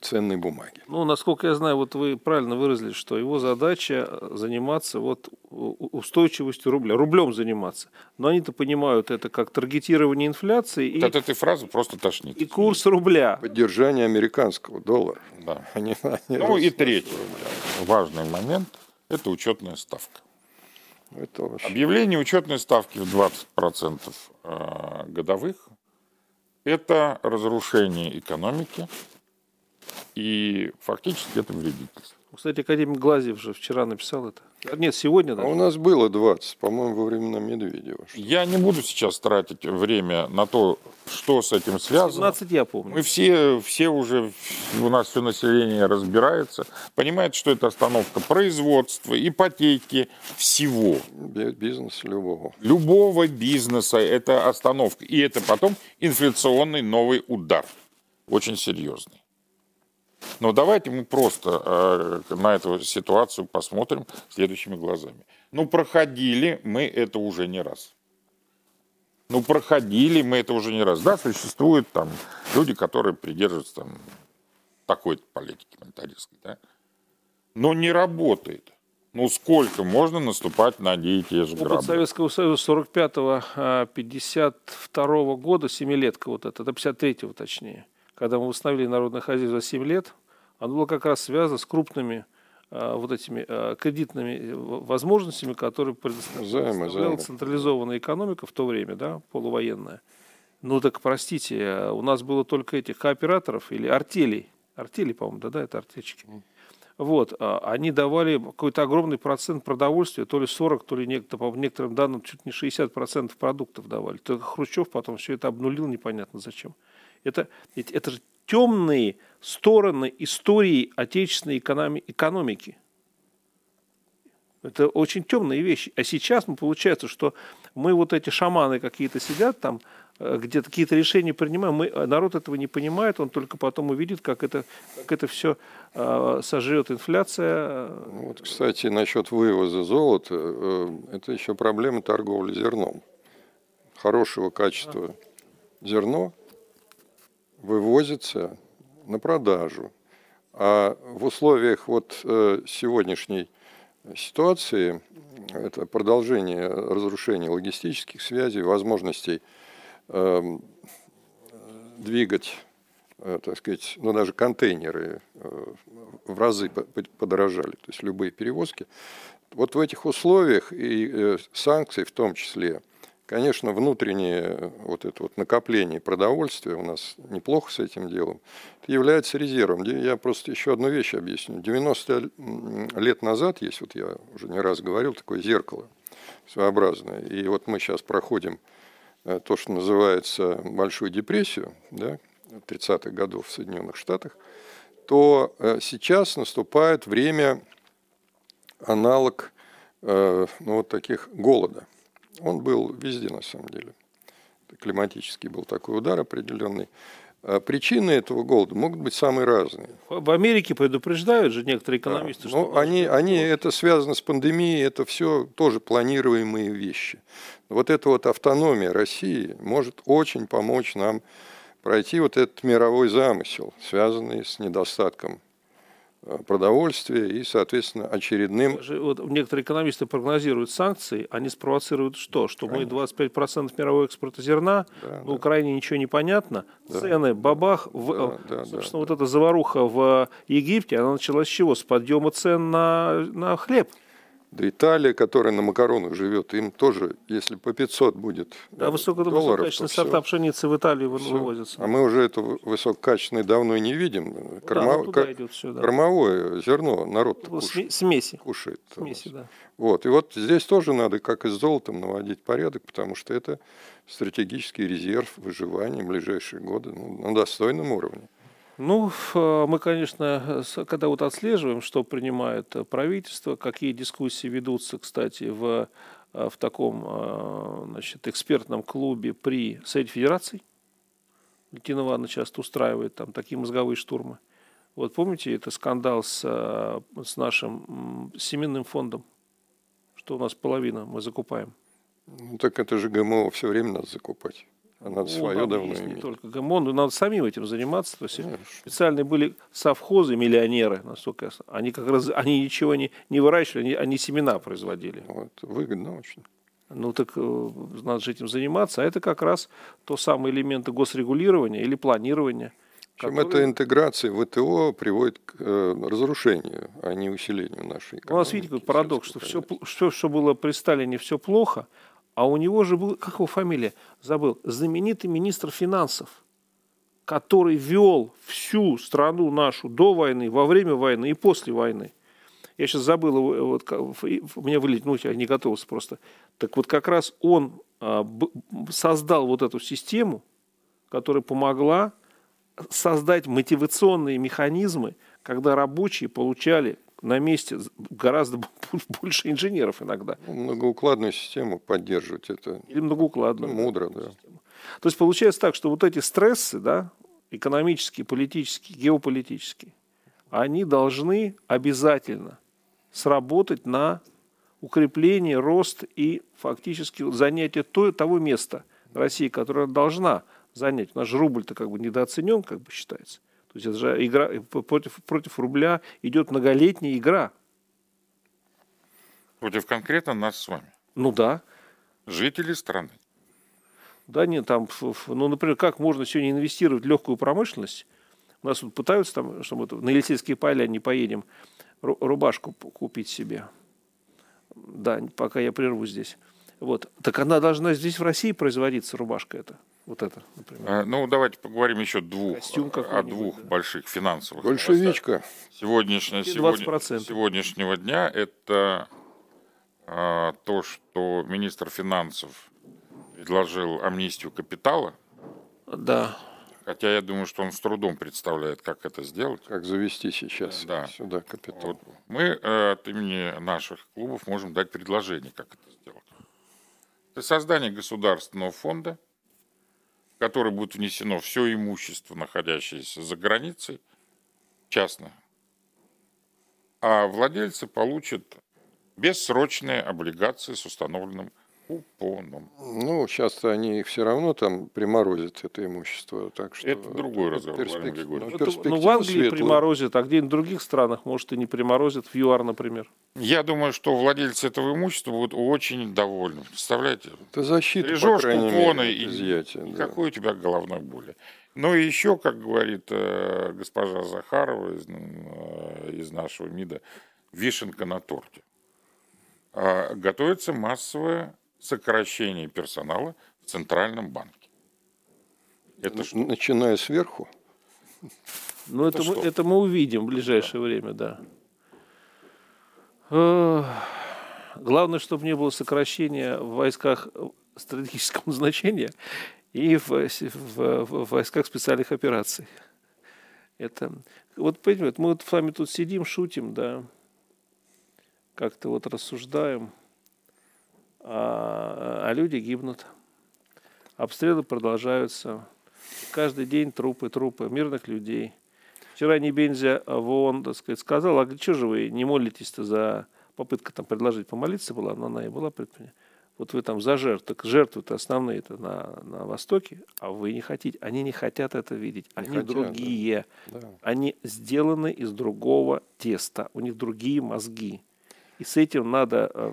ценной бумаги. Ну, насколько я знаю, вот вы правильно выразили, что его задача заниматься вот устойчивостью рубля, рублем заниматься. Но они-то понимают это как таргетирование инфляции. Вот и, от этой фразы просто тошнит. И курс рубля. Поддержание американского доллара. Да. Они, они ну и третий важный момент – это учетная ставка. Это вообще... Объявление учетной ставки в 20% э, годовых – это разрушение экономики, и фактически это вредительство. Кстати, академик Глазев же вчера написал это. Нет, сегодня даже. А у нас было 20, по-моему, во времена Медведева. Я не буду сейчас тратить время на то, что с этим связано. 17 я помню. Мы все, все уже, у нас все население разбирается, понимает, что это остановка производства, ипотеки, всего. Бизнес любого. Любого бизнеса это остановка. И это потом инфляционный новый удар. Очень серьезный. Но давайте мы просто э, на эту ситуацию посмотрим следующими глазами. Ну, проходили мы это уже не раз. Ну, проходили мы это уже не раз. Да, существуют там люди, которые придерживаются там такой политики монетаристской, да? Но не работает. Ну, сколько можно наступать на одни и те же грабли? Опыт Советского Союза 45-52 а, года, семилетка вот это, до 53-го точнее, когда мы восстановили народное хозяйство за 7 лет, оно было как раз связано с крупными а, вот этими а, кредитными возможностями, которые предоставляла централизованная экономика в то время, да, полувоенная. Ну так, простите, у нас было только этих кооператоров или артелей, артели, по-моему, да, да, это артельчики. Вот, а, они давали какой-то огромный процент продовольствия, то ли 40, то ли некто, по некоторым данным чуть не 60% продуктов давали. Только Хрущев потом все это обнулил непонятно зачем. Это, это же темные стороны истории отечественной экономики. Это очень темные вещи. А сейчас ну, получается, что мы вот эти шаманы какие-то сидят там, э, где-то какие-то решения принимаем, мы, э, народ этого не понимает, он только потом увидит, как это, как это все э, сожрет инфляция. Вот, кстати, насчет вывоза золота, э, это еще проблема торговли зерном. Хорошего качества а. зерно вывозится на продажу. А в условиях вот э, сегодняшней ситуации, это продолжение разрушения логистических связей, возможностей эм, двигать так сказать, ну даже контейнеры в разы подорожали, то есть любые перевозки. Вот в этих условиях и санкции в том числе, конечно, внутреннее вот это вот накопление продовольствия у нас неплохо с этим делом, это является резервом. Я просто еще одну вещь объясню. 90 лет назад есть, вот я уже не раз говорил, такое зеркало своеобразное. И вот мы сейчас проходим Э, то, что называется Большую депрессию, да, 30-х годов в Соединенных Штатах, то э, сейчас наступает время аналог э, ну, вот таких голода. Он был везде на самом деле. Климатический был такой удар определенный. А причины этого голода могут быть самые разные. В Америке предупреждают же некоторые экономисты, да. что... Ну, они, они, это связано с пандемией, это все тоже планируемые вещи. Вот эта вот автономия России может очень помочь нам пройти вот этот мировой замысел, связанный с недостатком продовольствия и, соответственно, очередным... Вот некоторые экономисты прогнозируют санкции, они спровоцируют что? Что Конечно. мы 25% мирового экспорта зерна, да, на да. Украине ничего не понятно, да. цены бабах, в, да, да, собственно, да, вот да. эта заваруха в Египте, она началась с чего? С подъема цен на, на хлеб. Да Италия, которая на макаронах живет, им тоже, если по 500 будет Да, высоко, долларов, высококачественные сорта пшеницы в Италии все. вывозятся. А мы уже это высококачественное давно и не видим. Корма... Да, ну, идет все, да. Кормовое зерно народ кушает. Смеси. Кушает. Смеси, да. Вот. И вот здесь тоже надо, как и с золотом, наводить порядок, потому что это стратегический резерв выживания в ближайшие годы ну, на достойном уровне. Ну, мы, конечно, когда вот отслеживаем, что принимает правительство, какие дискуссии ведутся, кстати, в, в таком значит, экспертном клубе при Совете Федерации, Летин Иванович часто устраивает там такие мозговые штурмы. Вот помните, это скандал с, с нашим семенным фондом, что у нас половина мы закупаем. Ну так это же ГМО все время надо закупать. А ну, свое давно иметь. Не только ГМОН, но надо самим этим заниматься. То есть Конечно. специальные были совхозы, миллионеры, насколько я Они как раз они ничего не, не выращивали, они, они семена производили. Вот, выгодно очень. Ну так э, надо же этим заниматься. А это как раз то самое элементы госрегулирования или планирования. Чем которые... эта интеграция ВТО приводит к э, разрушению, а не усилению нашей экономики. У нас, видите, какой парадокс, что все, все, что было при Сталине, все плохо, а у него же был, как его фамилия, забыл, знаменитый министр финансов, который вел всю страну нашу до войны, во время войны и после войны. Я сейчас забыл, вот, у меня вылетит, ну, я не готовился просто. Так вот как раз он а, создал вот эту систему, которая помогла создать мотивационные механизмы, когда рабочие получали на месте гораздо больше инженеров иногда. Ну, многоукладную систему поддерживать это. Или многоукладную. Ну, мудро, да. Систему. То есть получается так, что вот эти стрессы, да, экономические, политические, геополитические, они должны обязательно сработать на укрепление, рост и фактически занятие той, того места России, которое должна занять. Наш рубль-то как бы недооценен, как бы считается. То есть это же игра против, против рубля идет многолетняя игра. Против конкретно нас с вами. Ну да. Жители страны. Да нет, там, ну, например, как можно сегодня инвестировать в легкую промышленность? У нас тут пытаются там, чтобы на Елисейские поля не поедем, рубашку купить себе. Да, пока я прерву здесь. Вот. Так она должна здесь в России производиться, рубашка эта. Вот это, например. А, ну, давайте поговорим еще двух, о двух да. больших финансовых. Большевичка. Сегодняшнего, сегодня, сегодняшнего дня это а, то, что министр финансов предложил амнистию капитала. Да. Хотя я думаю, что он с трудом представляет, как это сделать. Как завести сейчас да. сюда капитал. Вот. Мы э, от имени наших клубов можем дать предложение, как это сделать. Это создание государственного фонда – в который будет внесено все имущество, находящееся за границей, частное, а владельцы получат бессрочные облигации с установленным купоном. Ну, сейчас они их все равно там приморозят, это имущество. Так что это другой разговор, перспек... ну, это, ну, в Англии светлую. приморозят, а где-нибудь в других странах, может, и не приморозят, в ЮАР, например. Я думаю, что владельцы этого имущества будут очень довольны. Представляете? Это защита, Бережешь купоны и изъятия, никакой да. у тебя головной боли. Ну и еще, как говорит э, госпожа Захарова из, э, из нашего МИДа, вишенка на торте. Э, готовится массовое сокращение персонала в Центральном банке. Это что? Начиная сверху? Ну, это, это, мы, это мы увидим в ближайшее да. время, да. Главное, чтобы не было сокращения в войсках стратегического значения и в, в, в войсках специальных операций. Это, вот понимаете, мы вот с вами тут сидим, шутим, да, как-то вот рассуждаем, а, а люди гибнут. Обстрелы продолжаются. Каждый день трупы, трупы мирных людей. Вчера Небензя в ООН, так сказать, сказал, а что же вы не молитесь-то за попытка там предложить помолиться была, но она и была предпринята. Вот вы там за жертв, так жертвы-то основные это на, на Востоке, а вы не хотите, они не хотят это видеть, не они хотят, другие, да. они сделаны из другого теста, у них другие мозги. И с этим надо э,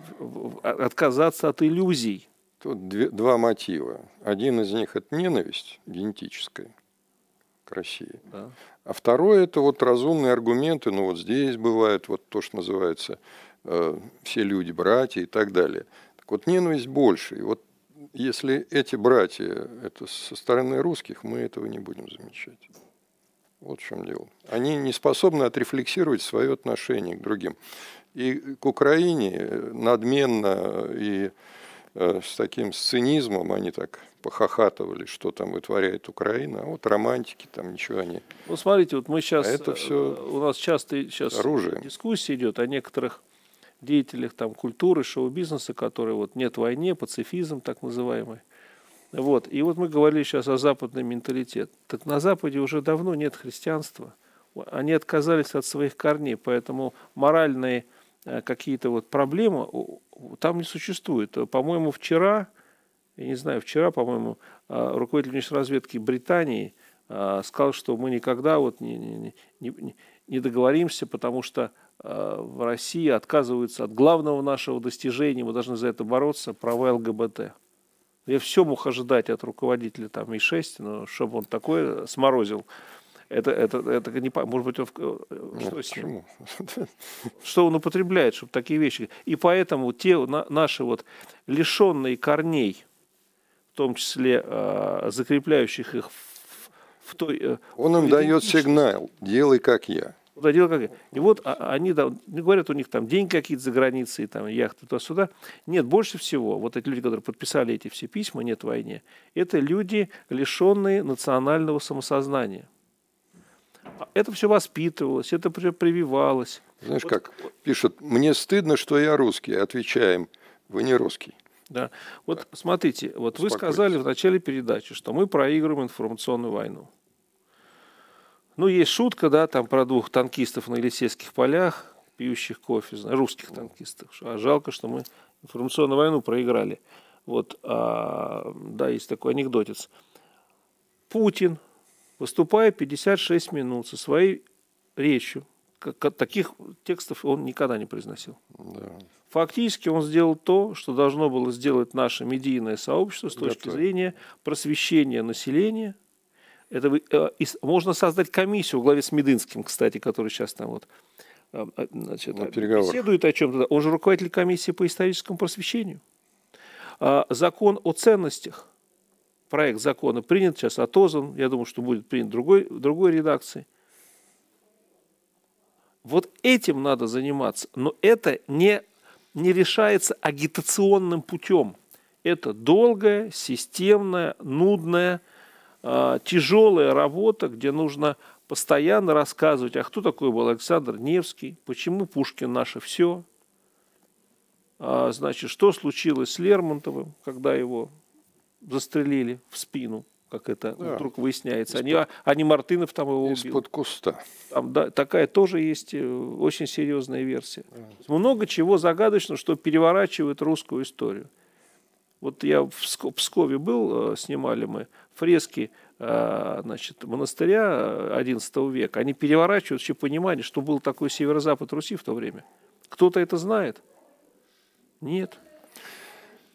отказаться от иллюзий. Тут две, два мотива. Один из них это ненависть генетическая к России. Да. А второй это вот разумные аргументы, ну вот здесь бывает вот то, что называется э, все люди братья и так далее. Так вот ненависть больше. И вот если эти братья это со стороны русских, мы этого не будем замечать. Вот в чем дело. Они не способны отрефлексировать свое отношение к другим. И к Украине надменно и э, с таким цинизмом они так похохатывали, что там вытворяет Украина, а вот романтики там ничего они. Ну смотрите, вот мы сейчас, а это все э, у нас часто сейчас оружием. дискуссия идет о некоторых деятелях там культуры, шоу-бизнеса, которые вот нет войне, пацифизм так называемый. Вот. И вот мы говорили сейчас о западном менталитете. Так на Западе уже давно нет христианства. Они отказались от своих корней, поэтому моральные Э, какие-то вот проблемы там не существует. По-моему, вчера, я не знаю, вчера, по-моему, э, руководитель внешней разведки Британии э, сказал, что мы никогда вот не, не, не, не договоримся, потому что в России отказываются от главного нашего достижения, мы должны за это бороться, права ЛГБТ. Я все мог ожидать от руководителя там И6, но чтобы он такое сморозил это, это, это не, может быть, он, э, что Нет, с ним? Что он употребляет, чтобы такие вещи. И поэтому те наши вот лишенные корней, в том числе э, закрепляющих их в, в той... Э, он им дает сигнал, делай как я. Да, дело как И вот а, они да, говорят, у них там деньги какие-то за границей, там яхты туда-сюда. Нет, больше всего, вот эти люди, которые подписали эти все письма «Нет войне», это люди, лишенные национального самосознания. Это все воспитывалось, это прививалось. Знаешь вот. как, пишут, мне стыдно, что я русский. Отвечаем, вы не русский. Да. Вот да. смотрите, вот вы сказали в начале передачи, что мы проигрываем информационную войну. Ну, есть шутка, да, там про двух танкистов на Елисейских полях, пьющих кофе, русских танкистов. А жалко, что мы информационную войну проиграли. Вот, а, да, есть такой анекдотец. Путин выступая 56 минут со своей речью. Таких текстов он никогда не произносил. Да. Фактически он сделал то, что должно было сделать наше медийное сообщество с точки Готовы. зрения просвещения населения. Это, э, можно создать комиссию в главе с Медынским, кстати, который сейчас там вот э, э, значит, беседует о чем-то. Он же руководитель комиссии по историческому просвещению. А, закон о ценностях – проект закона принят, сейчас отозван, я думаю, что будет принят другой, другой редакции. Вот этим надо заниматься, но это не, не решается агитационным путем. Это долгая, системная, нудная, э, тяжелая работа, где нужно постоянно рассказывать, а кто такой был Александр Невский, почему Пушкин наше все, а, значит, что случилось с Лермонтовым, когда его застрелили в спину, как это да. вдруг выясняется. Они, они Мартынов там его убил. Из-под куста. Там, да, такая тоже есть э, очень серьезная версия. Да. Много чего загадочного, что переворачивает русскую историю. Вот я в Пскове был, э, снимали мы фрески э, значит, монастыря XI века. Они переворачивают вообще понимание, что был такой северо-запад Руси в то время. Кто-то это знает? Нет.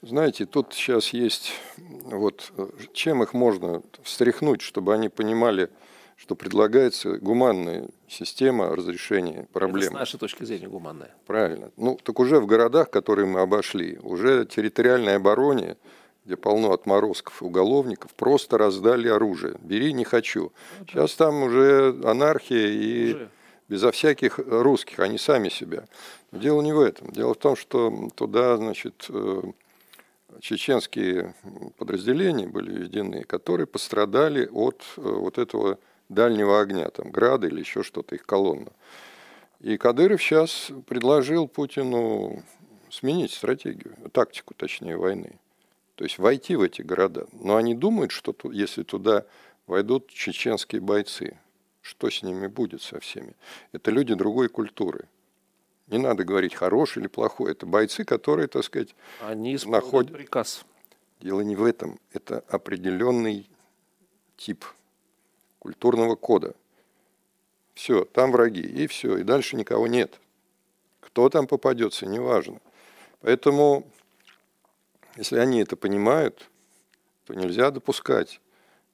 Знаете, тут сейчас есть, вот, чем их можно встряхнуть, чтобы они понимали, что предлагается гуманная система разрешения проблем. Это с нашей точки зрения гуманная. Правильно. Ну, так уже в городах, которые мы обошли, уже территориальной обороне, где полно отморозков и уголовников, просто раздали оружие. Бери, не хочу. Ну, Сейчас там уже анархия и уже. безо всяких русских, они сами себя. Но дело не в этом. Дело в том, что туда, значит, э, чеченские подразделения были введены, которые пострадали от э, вот этого дальнего огня, там, града или еще что-то, их колонна. И Кадыров сейчас предложил Путину сменить стратегию, тактику, точнее, войны. То есть войти в эти города. Но они думают, что если туда войдут чеченские бойцы, что с ними будет со всеми? Это люди другой культуры. Не надо говорить хороший или плохой. Это бойцы, которые, так сказать, они находят приказ. Дело не в этом. Это определенный тип культурного кода. Все, там враги, и все, и дальше никого нет. Кто там попадется, неважно. Поэтому, если они это понимают, то нельзя допускать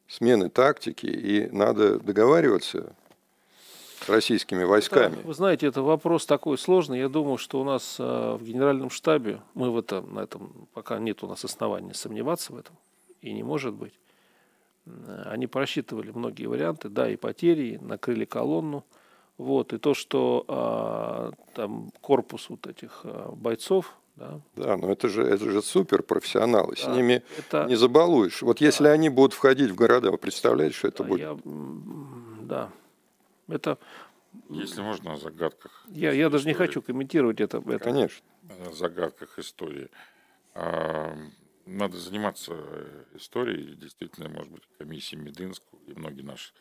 смены тактики, и надо договариваться российскими войсками. Это, вы знаете, это вопрос такой сложный. Я думаю, что у нас э, в генеральном штабе, мы в этом, на этом пока нет у нас оснований сомневаться в этом, и не может быть. Э, они просчитывали многие варианты, да, и потери, накрыли колонну. Вот, и то, что а, там корпус вот этих а, бойцов, да. Да, но это же, это же супер профессионалы, да, с ними это... не забалуешь. Вот если да. они будут входить в города, вы представляете, что это да, будет? Я, да, это... Если можно, о загадках. Я, я даже не хочу комментировать это. это. Конечно. О загадках истории. А, надо заниматься историей. Действительно, может быть, комиссия Мединского и многие наши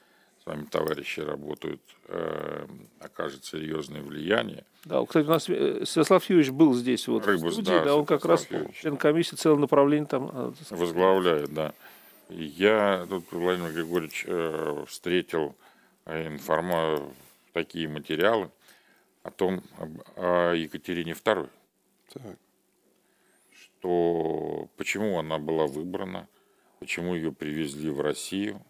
с вами товарищи работают, э, окажет серьезное влияние. Да, кстати, у нас э, Святослав Юрьевич был здесь вот Рыбус, в студии, да, да он как раз Юрьевич. член комиссии целое направление там э, возглавляет, да. Я тут Владимир Григорьевич э, встретил информа такие материалы о том о Екатерине II. Так что почему она была выбрана, почему ее привезли в Россию.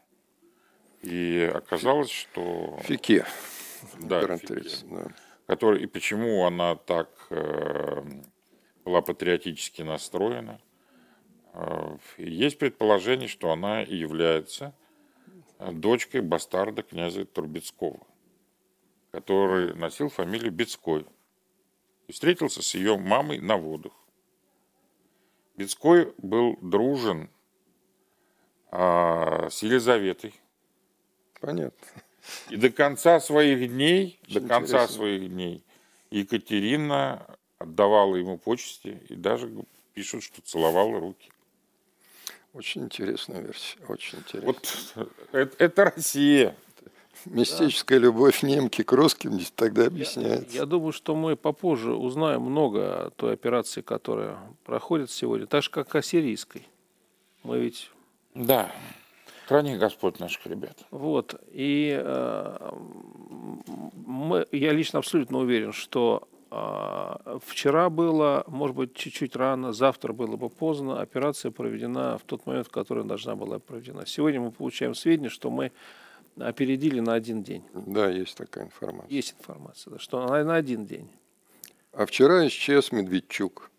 И оказалось, что... Фике. Да, Фике, да. Который, и почему она так э, была патриотически настроена. Э, есть предположение, что она является дочкой бастарда князя Турбецкого, который носил фамилию Бецкой. И встретился с ее мамой на водах. Бецкой был дружен а, с Елизаветой. Понятно. И до конца своих дней, Очень до конца интересно. своих дней Екатерина отдавала ему почести и даже пишут, что целовала руки. Очень интересная версия, очень интересная. Вот это, это Россия. Мистическая да. любовь немки к русским тогда объясняется. Я, я думаю, что мы попозже узнаем много о той операции, которая проходит сегодня, так же, как о сирийской. Мы ведь... Да, храни Господь наших ребят. Вот, и э, мы, я лично абсолютно уверен, что вчера было, может быть, чуть-чуть рано, завтра было бы поздно, операция проведена в тот момент, в который должна была проведена. Сегодня мы получаем сведения, что мы опередили на один день. Да, есть такая информация. Есть информация, да, что на, на один день. А вчера исчез Медведчук.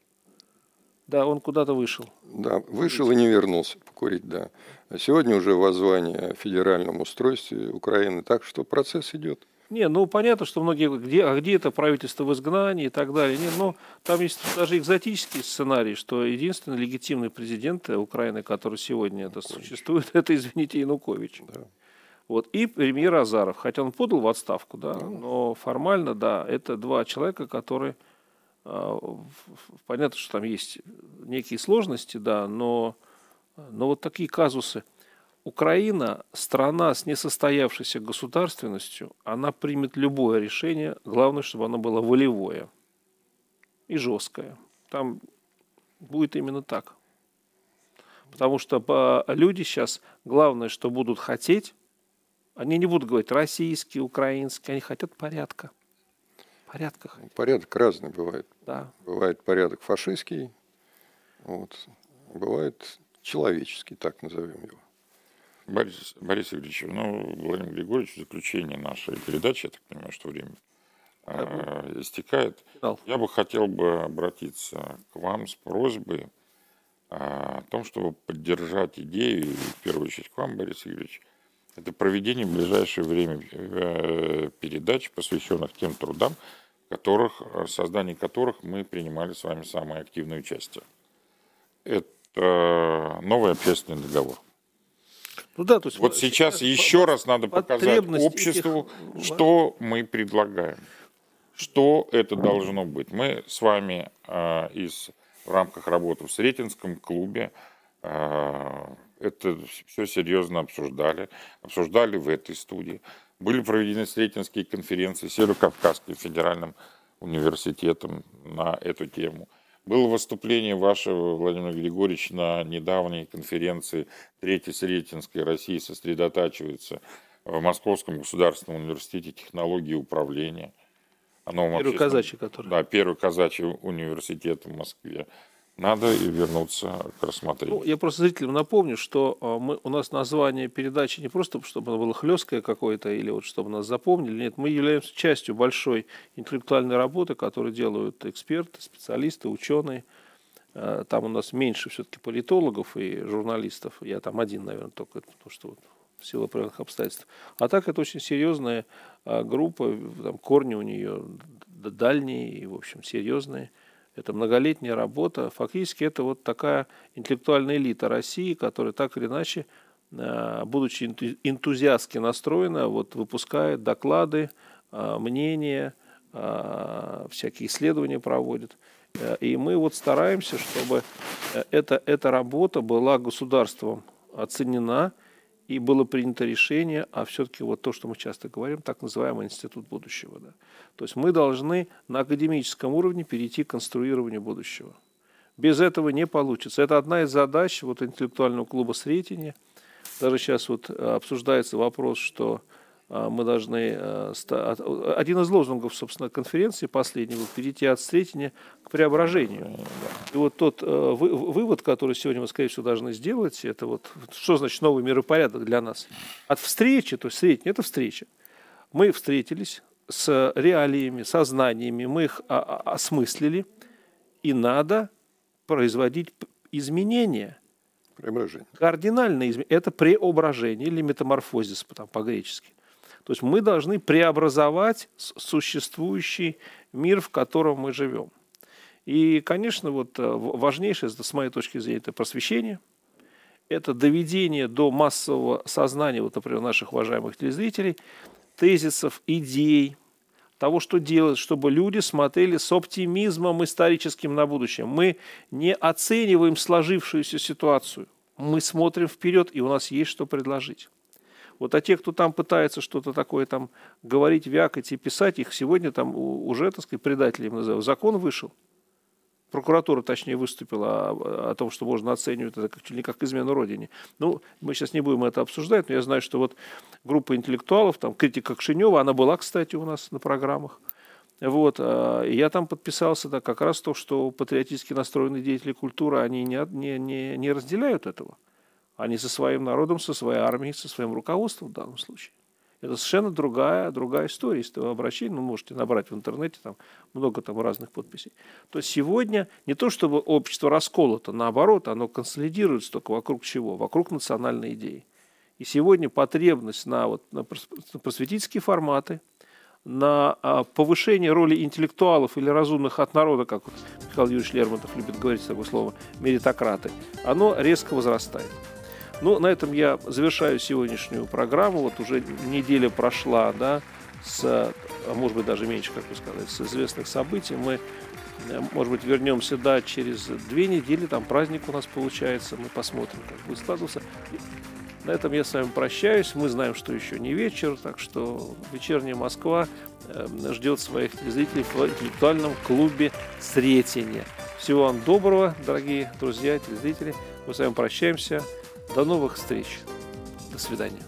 Да, он куда-то вышел. Да, вышел и не вернулся покурить, да. А сегодня уже воззвание о федеральном устройстве Украины, так что процесс идет. Не, ну понятно, что многие где, а где это правительство в изгнании и так далее. Не, но там есть даже экзотический сценарий, что единственный легитимный президент Украины, который сегодня это существует, это, извините, Янукович. Да. Вот, и премьер Азаров, хотя он подал в отставку, да, но формально, да, это два человека, которые, э, понятно, что там есть некие сложности, да, но, но вот такие казусы. Украина, страна с несостоявшейся государственностью, она примет любое решение, главное, чтобы оно было волевое и жесткое. Там будет именно так. Потому что люди сейчас, главное, что будут хотеть, они не будут говорить российский, украинский, они хотят порядка. Порядка хотят. Порядок разный бывает. Да. Бывает порядок фашистский, Вот. Бывает человеческий, так назовем его. Борис, Борис Игоревич, ну, Владимир Григорьевич, в заключение нашей передачи, я так понимаю, что время э, истекает, я бы хотел бы обратиться к вам с просьбой э, о том, чтобы поддержать идею, и в первую очередь к вам, Борис Игоревич, это проведение в ближайшее время э, передач, посвященных тем трудам, которых, в создании которых мы принимали с вами самое активное участие. Это новый общественный договор. Ну да, то есть вот сейчас еще раз надо показать обществу, этих... что мы предлагаем, что это должно быть. Мы с вами э, из, в рамках работы в Сретенском клубе э, это все серьезно обсуждали, обсуждали в этой студии. Были проведены Сретенские конференции Северо-Кавказским федеральным университетом на эту тему. Было выступление вашего, Владимир Григорьевич, на недавней конференции Третьей Сретенской России сосредотачивается в Московском государственном университете технологии управления. Оно первый казачий, который. Да, первый казачий университет в Москве надо и вернуться к рассмотрению. Ну, я просто зрителям напомню, что а, мы, у нас название передачи не просто, чтобы оно было хлесткое какое-то или вот чтобы нас запомнили. Нет, мы являемся частью большой интеллектуальной работы, которую делают эксперты, специалисты, ученые. А, там у нас меньше все-таки политологов и журналистов. Я там один, наверное, только потому что вот в силу определенных обстоятельств. А так это очень серьезная а, группа, там корни у нее дальние и, в общем, серьезные. Это многолетняя работа. Фактически это вот такая интеллектуальная элита России, которая так или иначе, э, будучи энтузиастски настроена, вот выпускает доклады, э, мнения, э, всякие исследования проводит. И мы вот стараемся, чтобы эта, эта работа была государством оценена, и было принято решение, а все-таки вот то, что мы часто говорим, так называемый институт будущего. Да. То есть мы должны на академическом уровне перейти к конструированию будущего. Без этого не получится. Это одна из задач вот, интеллектуального клуба Сретения. Даже сейчас вот обсуждается вопрос, что мы должны... Э, один из лозунгов, собственно, конференции последнего – перейти от встретения к преображению. И вот тот э, вывод, который сегодня мы, скорее всего, должны сделать, это вот что значит новый миропорядок для нас? От встречи, то есть встретение – это встреча. Мы встретились с реалиями, со знаниями, мы их осмыслили, и надо производить изменения – Преображение. Кардинальное изменение. Это преображение или метаморфозис там, по-гречески. То есть мы должны преобразовать существующий мир, в котором мы живем. И, конечно, вот э, важнейшее, с моей точки зрения, это просвещение, это доведение до массового сознания, вот, например, наших уважаемых телезрителей, тезисов, идей, того, что делать, чтобы люди смотрели с оптимизмом историческим на будущее. Мы не оцениваем сложившуюся ситуацию, мы смотрим вперед, и у нас есть что предложить. Вот а те, кто там пытается что-то такое там говорить, вякать и писать, их сегодня там уже, так сказать, предателями называют. Закон вышел. Прокуратура, точнее, выступила о, о том, что можно оценивать это как, чуть ли как измену Родине. Ну, мы сейчас не будем это обсуждать, но я знаю, что вот группа интеллектуалов, там, критика Кшинева, она была, кстати, у нас на программах. Вот, а, я там подписался да, как раз то, что патриотически настроенные деятели культуры, они не, не, не, не разделяют этого. Они со своим народом, со своей армией, со своим руководством в данном случае. Это совершенно другая, другая история. Если вы обращение, ну, можете набрать в интернете, там много там разных подписей. То сегодня не то, чтобы общество расколото, наоборот, оно консолидируется только вокруг чего? Вокруг национальной идеи. И сегодня потребность на, вот, на просветительские форматы, на а, повышение роли интеллектуалов или разумных от народа, как вот Михаил Юрьевич Лермонтов любит говорить такое слово, меритократы, оно резко возрастает. Ну, на этом я завершаю сегодняшнюю программу. Вот уже неделя прошла, да, с, а может быть, даже меньше, как вы сказали, с известных событий. Мы, э, может быть, вернемся, да, через две недели, там праздник у нас получается, мы посмотрим, как будет складываться. На этом я с вами прощаюсь. Мы знаем, что еще не вечер, так что вечерняя Москва э, ждет своих зрителей в интеллектуальном клубе Сретения. Всего вам доброго, дорогие друзья, телезрители. Мы с вами прощаемся. До новых встреч. До свидания.